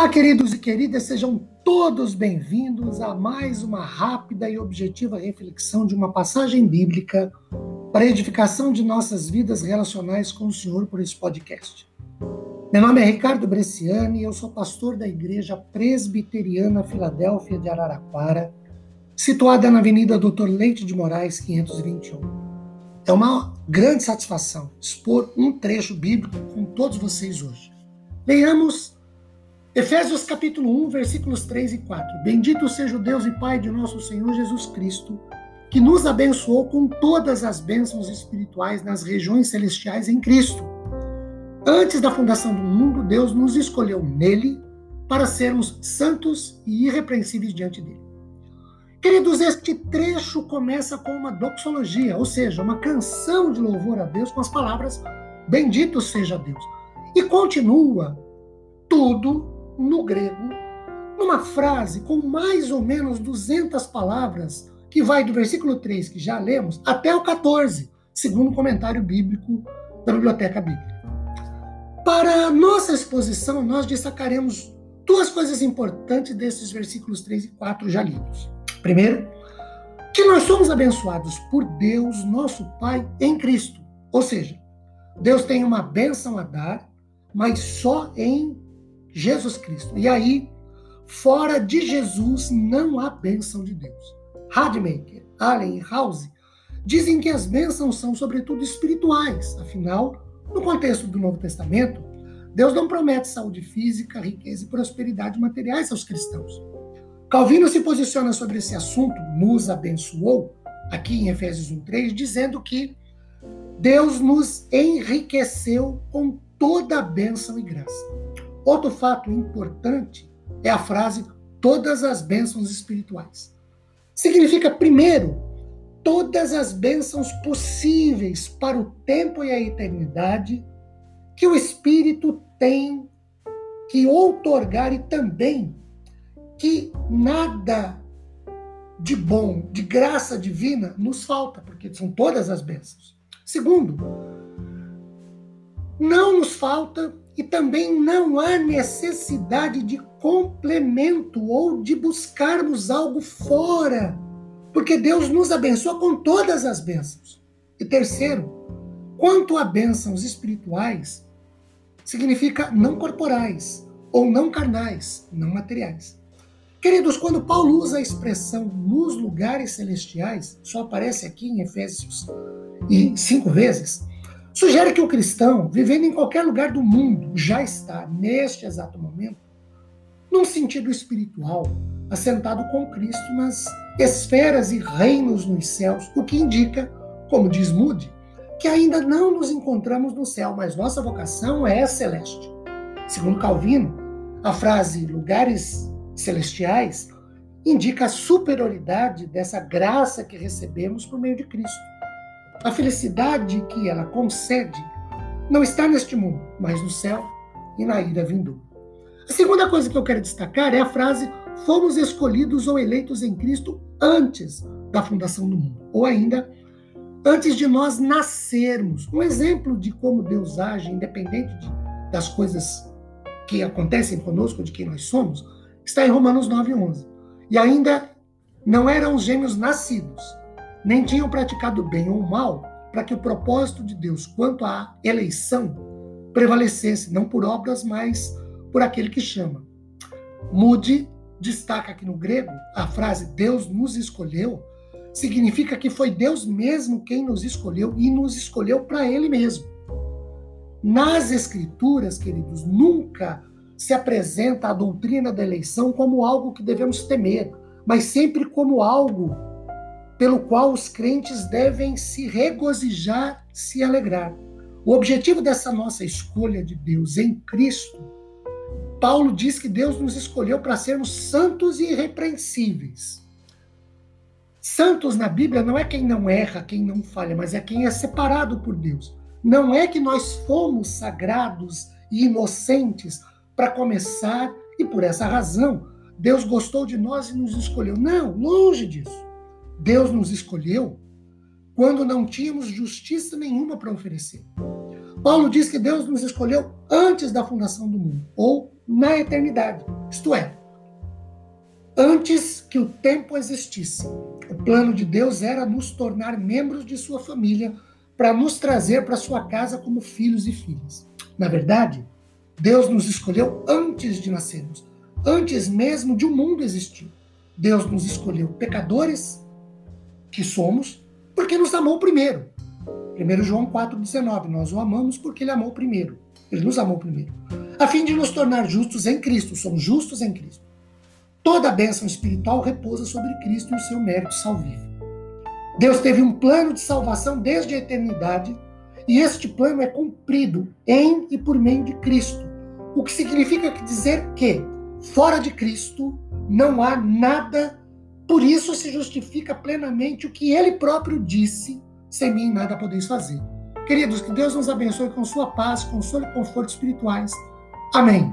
Olá, queridos e queridas, sejam todos bem-vindos a mais uma rápida e objetiva reflexão de uma passagem bíblica para edificação de nossas vidas relacionais com o Senhor por esse podcast. Meu nome é Ricardo Bresciani e eu sou pastor da Igreja Presbiteriana Filadélfia de Araraquara, situada na Avenida Doutor Leite de Moraes, 521. É uma grande satisfação expor um trecho bíblico com todos vocês hoje. Venhamos Efésios capítulo 1, versículos 3 e 4. Bendito seja o Deus e Pai de nosso Senhor Jesus Cristo, que nos abençoou com todas as bênçãos espirituais nas regiões celestiais em Cristo. Antes da fundação do mundo, Deus nos escolheu nele para sermos santos e irrepreensíveis diante dele. Queridos, este trecho começa com uma doxologia, ou seja, uma canção de louvor a Deus com as palavras Bendito seja Deus. E continua tudo no grego, numa frase com mais ou menos 200 palavras, que vai do versículo 3, que já lemos, até o 14, segundo o comentário bíblico da Biblioteca Bíblica. Para nossa exposição, nós destacaremos duas coisas importantes desses versículos 3 e 4 já lidos. Primeiro, que nós somos abençoados por Deus, nosso Pai, em Cristo. Ou seja, Deus tem uma bênção a dar, mas só em Jesus Cristo. E aí, fora de Jesus, não há bênção de Deus. Radmacher, Allen e House dizem que as bênçãos são, sobretudo, espirituais. Afinal, no contexto do Novo Testamento, Deus não promete saúde física, riqueza e prosperidade materiais aos cristãos. Calvino se posiciona sobre esse assunto, nos abençoou, aqui em Efésios 1,3, dizendo que Deus nos enriqueceu com toda a bênção e graça. Outro fato importante é a frase todas as bênçãos espirituais. Significa, primeiro, todas as bênçãos possíveis para o tempo e a eternidade que o Espírito tem que outorgar e também que nada de bom, de graça divina, nos falta, porque são todas as bênçãos. Segundo, não nos falta e também não há necessidade de complemento ou de buscarmos algo fora, porque Deus nos abençoa com todas as bênçãos. E terceiro, quanto a bênçãos espirituais, significa não corporais ou não carnais, não materiais. Queridos, quando Paulo usa a expressão nos lugares celestiais, só aparece aqui em Efésios e cinco vezes, Sugere que o cristão, vivendo em qualquer lugar do mundo, já está, neste exato momento, num sentido espiritual, assentado com Cristo nas esferas e reinos nos céus, o que indica, como diz Moody, que ainda não nos encontramos no céu, mas nossa vocação é celeste. Segundo Calvino, a frase lugares celestiais indica a superioridade dessa graça que recebemos por meio de Cristo. A felicidade que ela concede não está neste mundo, mas no céu e na ira vindoura. A segunda coisa que eu quero destacar é a frase fomos escolhidos ou eleitos em Cristo antes da fundação do mundo, ou ainda antes de nós nascermos. Um exemplo de como Deus age, independente de, das coisas que acontecem conosco, de quem nós somos, está em Romanos 9:11. E ainda não eram os gêmeos nascidos, nem tinham praticado bem ou mal para que o propósito de Deus quanto à eleição prevalecesse, não por obras, mas por aquele que chama. Mude destaca aqui no grego a frase Deus nos escolheu, significa que foi Deus mesmo quem nos escolheu e nos escolheu para Ele mesmo. Nas Escrituras, queridos, nunca se apresenta a doutrina da eleição como algo que devemos temer, mas sempre como algo pelo qual os crentes devem se regozijar, se alegrar. O objetivo dessa nossa escolha de Deus em Cristo, Paulo diz que Deus nos escolheu para sermos santos e irrepreensíveis. Santos na Bíblia não é quem não erra, quem não falha, mas é quem é separado por Deus. Não é que nós fomos sagrados e inocentes para começar e por essa razão Deus gostou de nós e nos escolheu. Não, longe disso. Deus nos escolheu quando não tínhamos justiça nenhuma para oferecer. Paulo diz que Deus nos escolheu antes da fundação do mundo, ou na eternidade. Isto é, antes que o tempo existisse, o plano de Deus era nos tornar membros de sua família para nos trazer para sua casa como filhos e filhas. Na verdade, Deus nos escolheu antes de nascermos, antes mesmo de o um mundo existir. Deus nos escolheu pecadores que somos, porque nos amou primeiro. 1 João 4,19, nós o amamos porque ele amou primeiro. Ele nos amou primeiro. A fim de nos tornar justos em Cristo, somos justos em Cristo. Toda a bênção espiritual repousa sobre Cristo e o seu mérito salvífico. Deus teve um plano de salvação desde a eternidade, e este plano é cumprido em e por meio de Cristo. O que significa dizer que, fora de Cristo, não há nada, por isso se justifica plenamente o que ele próprio disse: sem mim nada podeis fazer. Queridos, que Deus nos abençoe com sua paz, consolo e conforto espirituais. Amém.